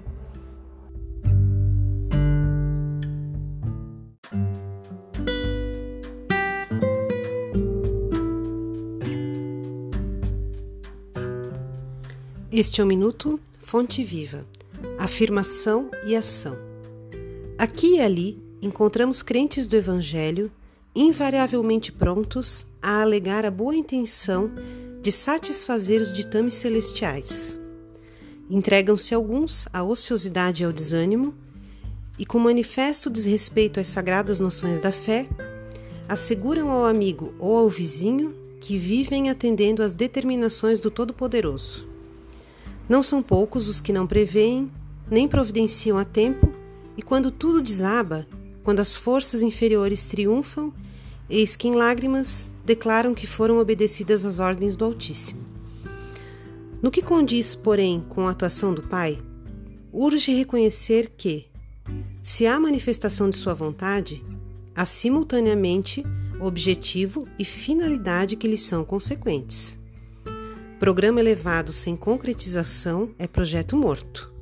S1: Este é o Minuto Fonte Viva, afirmação e ação. Aqui e ali encontramos crentes do Evangelho invariavelmente prontos a alegar a boa intenção de satisfazer os ditames celestiais. Entregam-se alguns à ociosidade e ao desânimo, e com manifesto desrespeito às sagradas noções da fé, asseguram ao amigo ou ao vizinho que vivem atendendo às determinações do Todo-Poderoso. Não são poucos os que não preveem, nem providenciam a tempo, e quando tudo desaba, quando as forças inferiores triunfam, eis que em lágrimas declaram que foram obedecidas às ordens do Altíssimo. No que condiz, porém, com a atuação do Pai, urge reconhecer que, se há manifestação de sua vontade, há simultaneamente objetivo e finalidade que lhe são consequentes. Programa elevado sem concretização é projeto morto.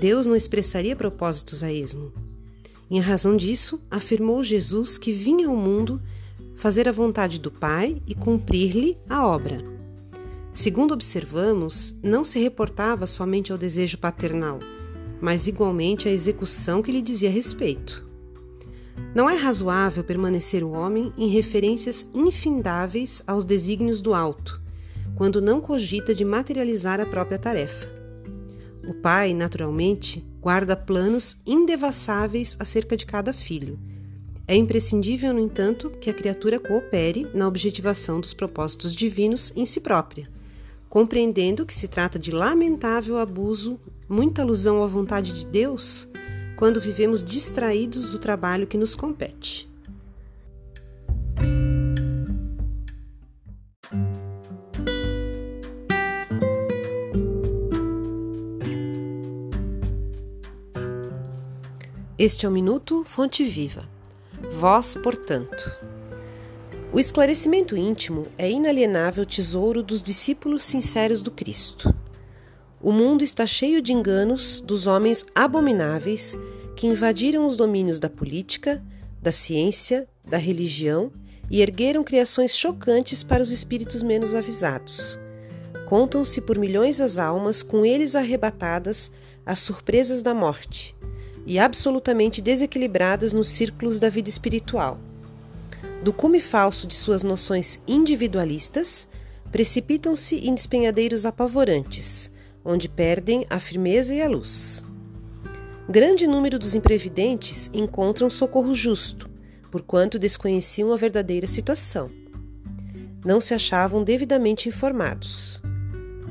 S1: Deus não expressaria propósitos a esmo. Em razão disso, afirmou Jesus que vinha ao mundo fazer a vontade do Pai e cumprir-lhe a obra. Segundo observamos, não se reportava somente ao desejo paternal, mas igualmente à execução que lhe dizia respeito. Não é razoável permanecer o homem em referências infindáveis aos desígnios do alto, quando não cogita de materializar a própria tarefa. O pai, naturalmente, guarda planos indevassáveis acerca de cada filho. É imprescindível, no entanto, que a criatura coopere na objetivação dos propósitos divinos em si própria, compreendendo que se trata de lamentável abuso, muita alusão à vontade de Deus, quando vivemos distraídos do trabalho que nos compete. Este é o Minuto Fonte Viva. Vós, portanto. O esclarecimento íntimo é inalienável tesouro dos discípulos sinceros do Cristo. O mundo está cheio de enganos dos homens abomináveis que invadiram os domínios da política, da ciência, da religião e ergueram criações chocantes para os espíritos menos avisados. Contam-se por milhões as almas com eles arrebatadas às surpresas da morte e absolutamente desequilibradas nos círculos da vida espiritual. Do cume falso de suas noções individualistas, precipitam-se em despenhadeiros apavorantes, onde perdem a firmeza e a luz. Grande número dos imprevidentes encontram socorro justo, porquanto desconheciam a verdadeira situação. Não se achavam devidamente informados.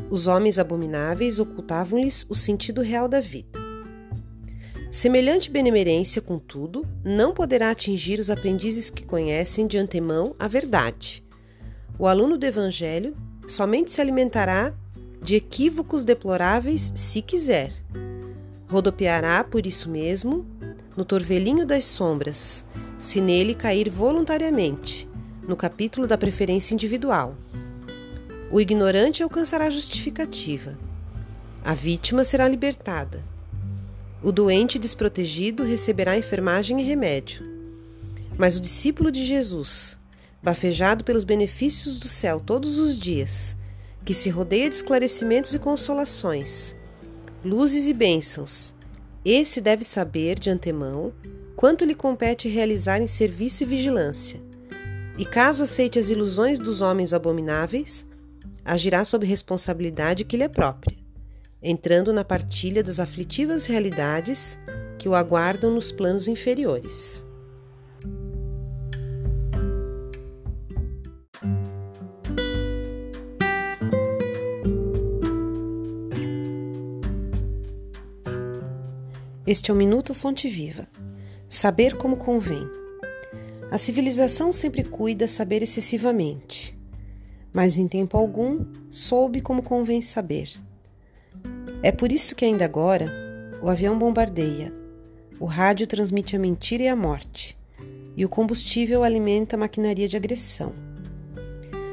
S1: Os homens abomináveis ocultavam-lhes o sentido real da vida. Semelhante benemerência, contudo, não poderá atingir os aprendizes que conhecem de antemão a verdade. O aluno do Evangelho somente se alimentará de equívocos deploráveis se quiser. Rodopiará por isso mesmo no torvelinho das sombras, se nele cair voluntariamente, no capítulo da preferência individual. O ignorante alcançará justificativa. A vítima será libertada o doente desprotegido receberá enfermagem e remédio. Mas o discípulo de Jesus, bafejado pelos benefícios do céu todos os dias, que se rodeia de esclarecimentos e consolações, luzes e bênçãos, esse deve saber de antemão quanto lhe compete realizar em serviço e vigilância. E caso aceite as ilusões dos homens abomináveis, agirá sob responsabilidade que lhe é própria entrando na partilha das aflitivas realidades que o aguardam nos planos inferiores. Este é o Minuto Fonte Viva. Saber como convém. A civilização sempre cuida saber excessivamente, mas em tempo algum soube como convém saber. É por isso que ainda agora o avião bombardeia, o rádio transmite a mentira e a morte, e o combustível alimenta a maquinaria de agressão.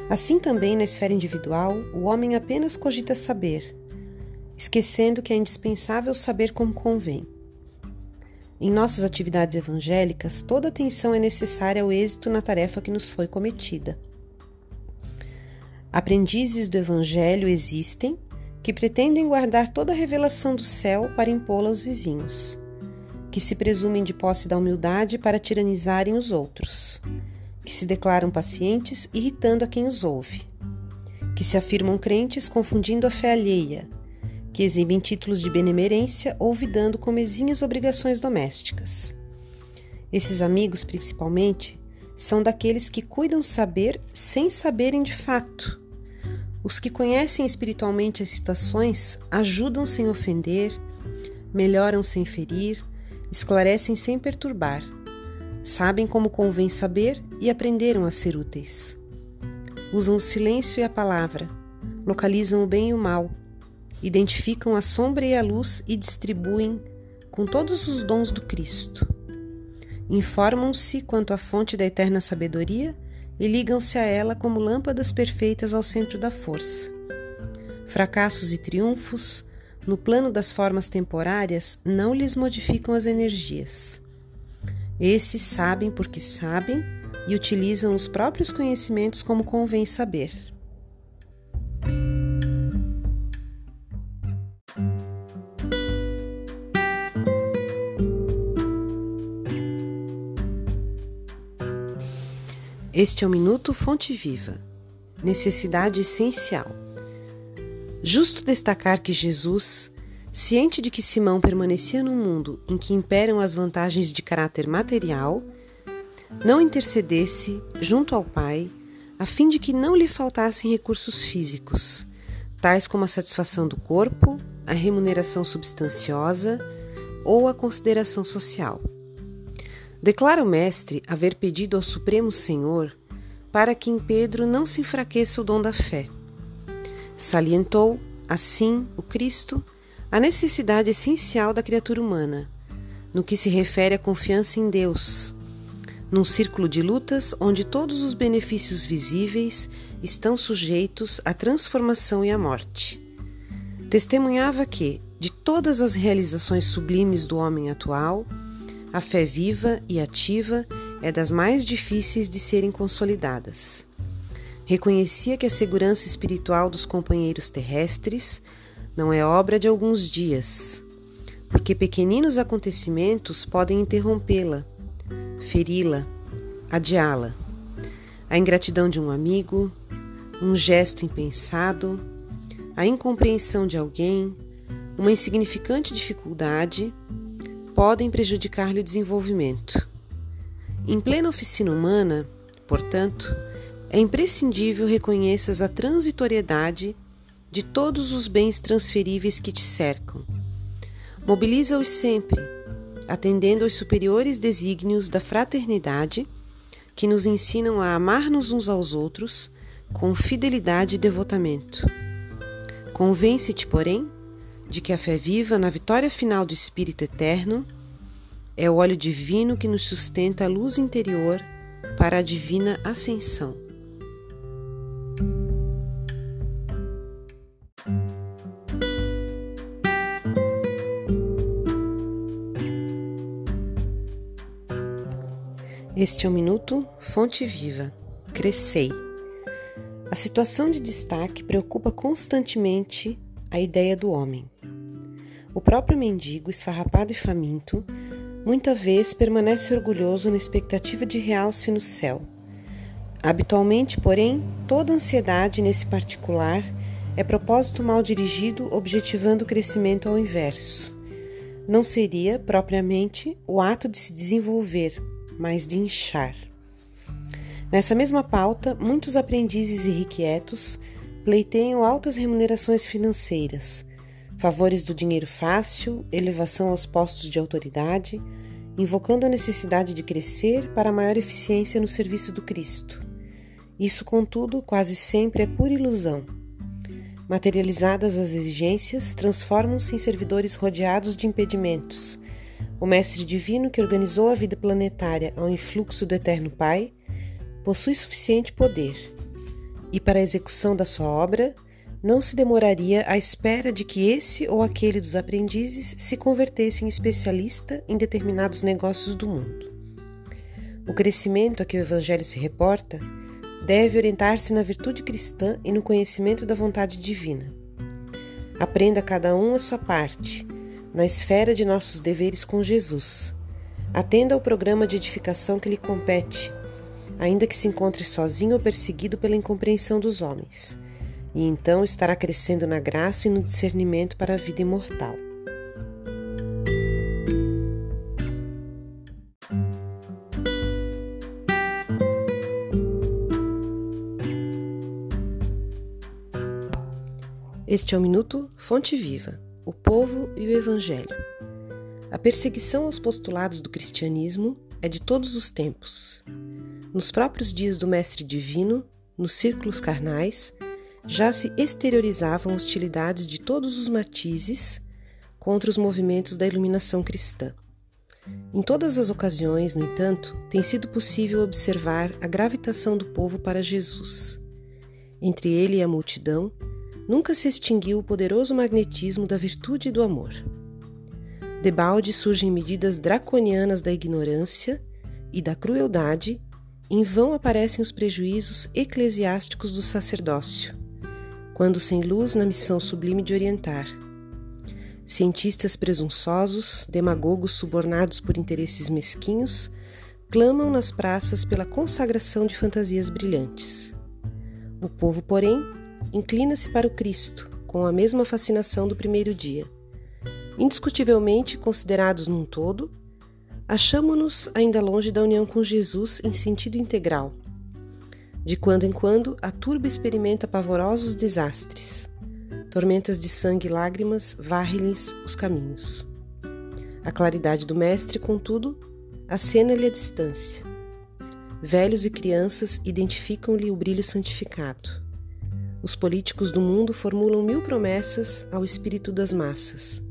S1: Assim também na esfera individual, o homem apenas cogita saber, esquecendo que é indispensável saber como convém. Em nossas atividades evangélicas, toda atenção é necessária ao êxito na tarefa que nos foi cometida. Aprendizes do Evangelho existem que pretendem guardar toda a revelação do céu para impô-la aos vizinhos, que se presumem de posse da humildade para tiranizarem os outros, que se declaram pacientes irritando a quem os ouve, que se afirmam crentes confundindo a fé alheia que exibem títulos de benemerência olvidando comezinhas obrigações domésticas. Esses amigos, principalmente, são daqueles que cuidam saber sem saberem de fato. Os que conhecem espiritualmente as situações ajudam sem ofender, melhoram sem ferir, esclarecem sem perturbar, sabem como convém saber e aprenderam a ser úteis. Usam o silêncio e a palavra, localizam o bem e o mal, identificam a sombra e a luz e distribuem com todos os dons do Cristo. Informam-se quanto à fonte da eterna sabedoria e ligam-se a ela como lâmpadas perfeitas ao centro da força. Fracassos e triunfos, no plano das formas temporárias, não lhes modificam as energias. Esses sabem porque sabem e utilizam os próprios conhecimentos como convém saber. Este é o Minuto Fonte Viva. Necessidade essencial. Justo destacar que Jesus, ciente de que Simão permanecia num mundo em que imperam as vantagens de caráter material, não intercedesse junto ao Pai a fim de que não lhe faltassem recursos físicos, tais como a satisfação do corpo, a remuneração substanciosa ou a consideração social. Declara o Mestre haver pedido ao Supremo Senhor para que em Pedro não se enfraqueça o dom da fé. Salientou, assim, o Cristo, a necessidade essencial da criatura humana, no que se refere à confiança em Deus, num círculo de lutas onde todos os benefícios visíveis estão sujeitos à transformação e à morte. Testemunhava que, de todas as realizações sublimes do homem atual, a fé viva e ativa é das mais difíceis de serem consolidadas. Reconhecia que a segurança espiritual dos companheiros terrestres não é obra de alguns dias, porque pequeninos acontecimentos podem interrompê-la, feri-la, adiá-la. A ingratidão de um amigo, um gesto impensado, a incompreensão de alguém, uma insignificante dificuldade podem prejudicar-lhe o desenvolvimento. Em plena oficina humana, portanto, é imprescindível reconheças a transitoriedade de todos os bens transferíveis que te cercam. Mobiliza-os sempre, atendendo aos superiores desígnios da fraternidade que nos ensinam a amar-nos uns aos outros com fidelidade e devotamento. Convence-te, porém, de que a fé viva na vitória final do Espírito Eterno é o óleo divino que nos sustenta a luz interior para a divina ascensão. Este é o Minuto Fonte Viva. Crescei. A situação de destaque preocupa constantemente a ideia do homem. O próprio mendigo, esfarrapado e faminto, muita vez permanece orgulhoso na expectativa de realce no céu. Habitualmente, porém, toda ansiedade nesse particular é propósito mal dirigido objetivando o crescimento ao inverso. Não seria, propriamente, o ato de se desenvolver, mas de inchar. Nessa mesma pauta, muitos aprendizes irrequietos pleiteiam altas remunerações financeiras, favores do dinheiro fácil, elevação aos postos de autoridade, invocando a necessidade de crescer para maior eficiência no serviço do Cristo. Isso, contudo, quase sempre é pura ilusão. Materializadas as exigências, transformam-se em servidores rodeados de impedimentos. O Mestre Divino, que organizou a vida planetária ao influxo do Eterno Pai, possui suficiente poder. E para a execução da sua obra, não se demoraria à espera de que esse ou aquele dos aprendizes se convertesse em especialista em determinados negócios do mundo. O crescimento a que o Evangelho se reporta deve orientar-se na virtude cristã e no conhecimento da vontade divina. Aprenda cada um a sua parte, na esfera de nossos deveres com Jesus. Atenda ao programa de edificação que lhe compete, ainda que se encontre sozinho ou perseguido pela incompreensão dos homens e então estará crescendo na graça e no discernimento para a vida imortal. Este é o Minuto Fonte Viva, o povo e o Evangelho. A perseguição aos postulados do cristianismo é de todos os tempos. Nos próprios dias do Mestre Divino, nos círculos carnais, já se exteriorizavam hostilidades de todos os matizes contra os movimentos da iluminação cristã. Em todas as ocasiões, no entanto, tem sido possível observar a gravitação do povo para Jesus. Entre ele e a multidão, nunca se extinguiu o poderoso magnetismo da virtude e do amor. Debalde surgem medidas draconianas da ignorância e da crueldade, em vão aparecem os prejuízos eclesiásticos do sacerdócio quando sem luz na missão sublime de orientar. Cientistas presunçosos, demagogos subornados por interesses mesquinhos, clamam nas praças pela consagração de fantasias brilhantes. O povo, porém, inclina-se para o Cristo, com a mesma fascinação do primeiro dia. Indiscutivelmente considerados num todo, achamo-nos ainda longe da união com Jesus em sentido integral de quando em quando, a turba experimenta pavorosos desastres. Tormentas de sangue e lágrimas varrem-lhes os caminhos. A claridade do Mestre, contudo, acena-lhe a distância. Velhos e crianças identificam-lhe o brilho santificado. Os políticos do mundo formulam mil promessas ao espírito das massas.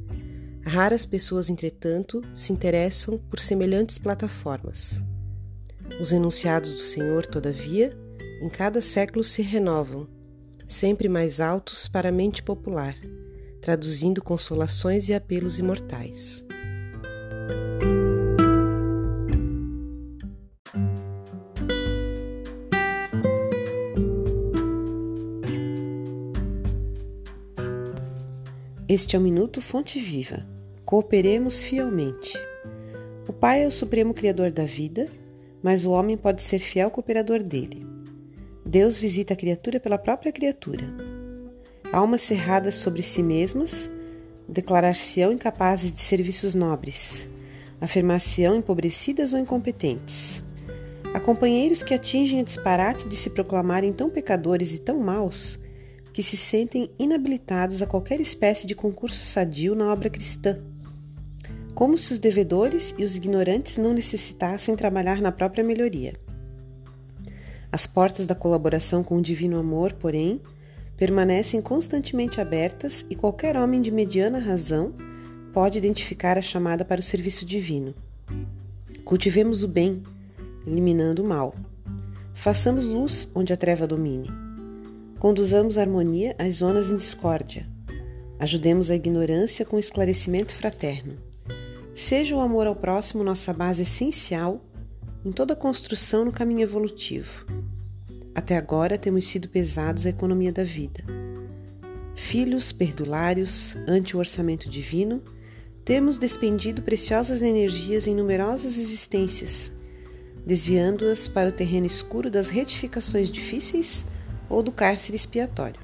S1: Raras pessoas, entretanto, se interessam por semelhantes plataformas. Os enunciados do Senhor, todavia, em cada século se renovam, sempre mais altos para a mente popular, traduzindo consolações e apelos imortais. Este é o Minuto Fonte Viva. Cooperemos fielmente. O Pai é o supremo Criador da vida, mas o homem pode ser fiel cooperador dele. Deus visita a criatura pela própria criatura. Almas cerradas sobre si mesmas declarar-se-ão incapazes de serviços nobres, afirmar-se-ão empobrecidas ou incompetentes. Há companheiros que atingem o disparate de se proclamarem tão pecadores e tão maus que se sentem inabilitados a qualquer espécie de concurso sadio na obra cristã. Como se os devedores e os ignorantes não necessitassem trabalhar na própria melhoria. As portas da colaboração com o Divino Amor, porém, permanecem constantemente abertas e qualquer homem de mediana razão pode identificar a chamada para o serviço divino. Cultivemos o bem, eliminando o mal. Façamos luz onde a treva domine. Conduzamos a harmonia às zonas em discórdia. Ajudemos a ignorância com esclarecimento fraterno. Seja o amor ao próximo nossa base essencial em toda construção no caminho evolutivo. Até agora temos sido pesados à economia da vida. Filhos perdulários ante o orçamento divino, temos despendido preciosas energias em numerosas existências, desviando-as para o terreno escuro das retificações difíceis ou do cárcere expiatório.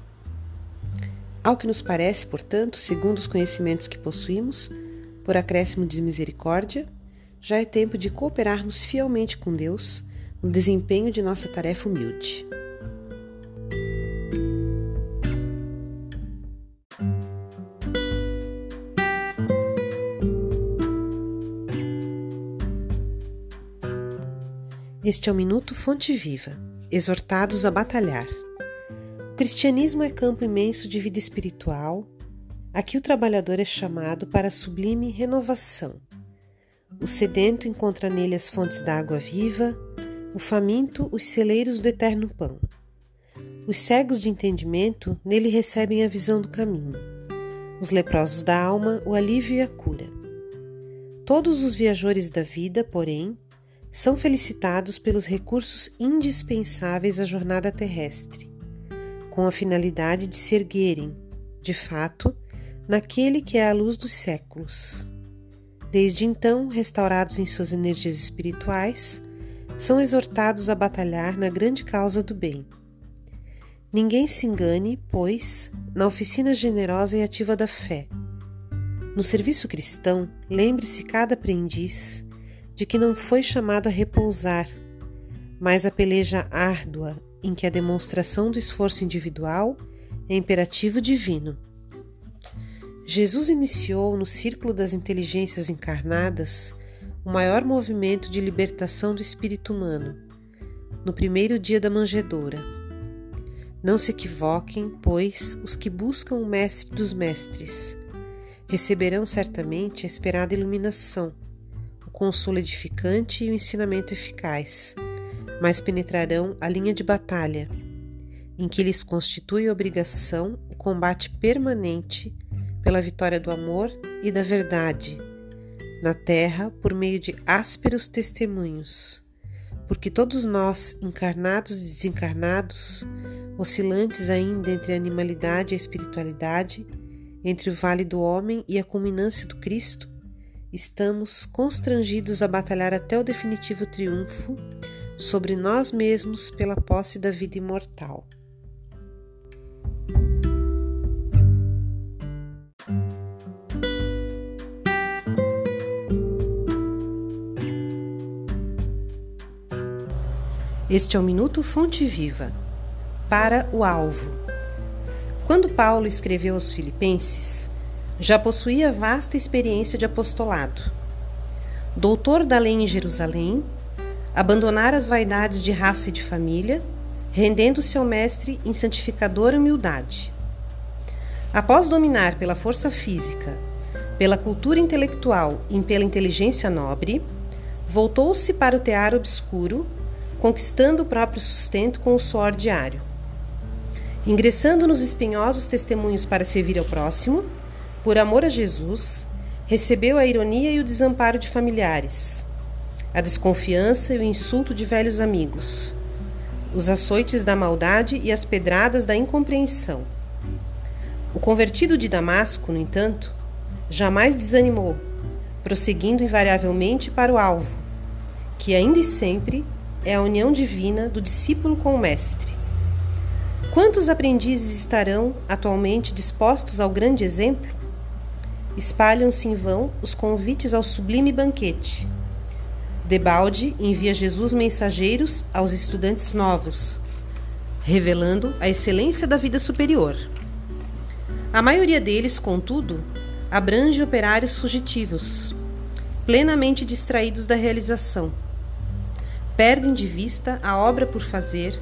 S1: Ao que nos parece, portanto, segundo os conhecimentos que possuímos, por acréscimo de misericórdia, já é tempo de cooperarmos fielmente com Deus no desempenho de nossa tarefa humilde. Este é o Minuto Fonte Viva, exortados a batalhar. O cristianismo é campo imenso de vida espiritual. Aqui o trabalhador é chamado para a sublime renovação. O sedento encontra nele as fontes da água viva, o faminto os celeiros do eterno pão. Os cegos de entendimento nele recebem a visão do caminho. Os leprosos da alma, o alívio e a cura. Todos os viajores da vida, porém, são felicitados pelos recursos indispensáveis à jornada terrestre, com a finalidade de se erguerem, de fato, naquele que é a luz dos séculos. Desde então, restaurados em suas energias espirituais, são exortados a batalhar na grande causa do bem. Ninguém se engane, pois, na oficina generosa e ativa da fé. No serviço cristão, lembre-se cada aprendiz de que não foi chamado a repousar, mas a peleja árdua em que a demonstração do esforço individual é imperativo divino. Jesus iniciou no círculo das inteligências encarnadas o maior movimento de libertação do espírito humano, no primeiro dia da manjedoura. Não se equivoquem, pois, os que buscam o Mestre dos Mestres receberão certamente a esperada iluminação consolo edificante e o ensinamento eficaz, mas penetrarão a linha de batalha, em que lhes constitui obrigação o combate permanente pela vitória do amor e da verdade, na terra por meio de ásperos testemunhos, porque todos nós, encarnados e desencarnados, oscilantes ainda entre a animalidade e a espiritualidade, entre o vale do homem e a culminância do Cristo, estamos constrangidos a batalhar até o definitivo triunfo sobre nós mesmos pela posse da vida imortal. Este é o Minuto Fonte Viva para o alvo. Quando Paulo escreveu aos Filipenses, já possuía vasta experiência de apostolado. Doutor da lei em Jerusalém, abandonara as vaidades de raça e de família, rendendo-se ao Mestre em santificadora humildade. Após dominar pela força física, pela cultura intelectual e pela inteligência nobre, voltou-se para o tear obscuro, conquistando o próprio sustento com o suor diário. Ingressando nos espinhosos testemunhos para servir ao próximo, por amor a Jesus, recebeu a ironia e o desamparo de familiares, a desconfiança e o insulto de velhos amigos, os açoites da maldade e as pedradas da incompreensão. O convertido de Damasco, no entanto, jamais desanimou, prosseguindo invariavelmente para o alvo, que ainda e sempre é a união divina do discípulo com o Mestre. Quantos aprendizes estarão atualmente dispostos ao grande exemplo? espalham-se em vão os convites ao sublime banquete. Debalde envia Jesus mensageiros aos estudantes novos, revelando a excelência da vida superior. A maioria deles, contudo, abrange operários fugitivos, plenamente distraídos da realização. Perdem de vista a obra por fazer,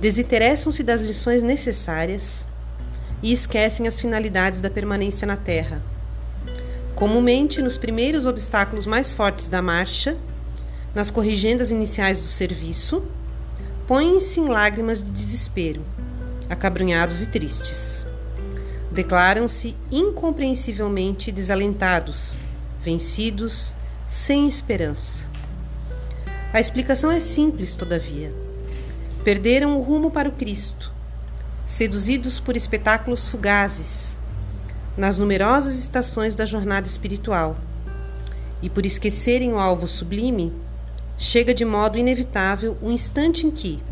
S1: desinteressam-se das lições necessárias e esquecem as finalidades da permanência na Terra. Comumente, nos primeiros obstáculos mais fortes da marcha, nas corrigendas iniciais do serviço, põem-se em lágrimas de desespero, acabrunhados e tristes. Declaram-se incompreensivelmente desalentados, vencidos, sem esperança. A explicação é simples, todavia. Perderam o rumo para o Cristo, seduzidos por espetáculos fugazes, nas numerosas estações da jornada espiritual, e por esquecerem o alvo sublime, chega de modo inevitável o um instante em que,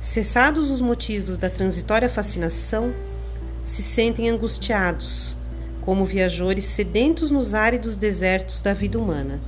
S1: cessados os motivos da transitória fascinação, se sentem angustiados, como viajores sedentos nos áridos desertos da vida humana.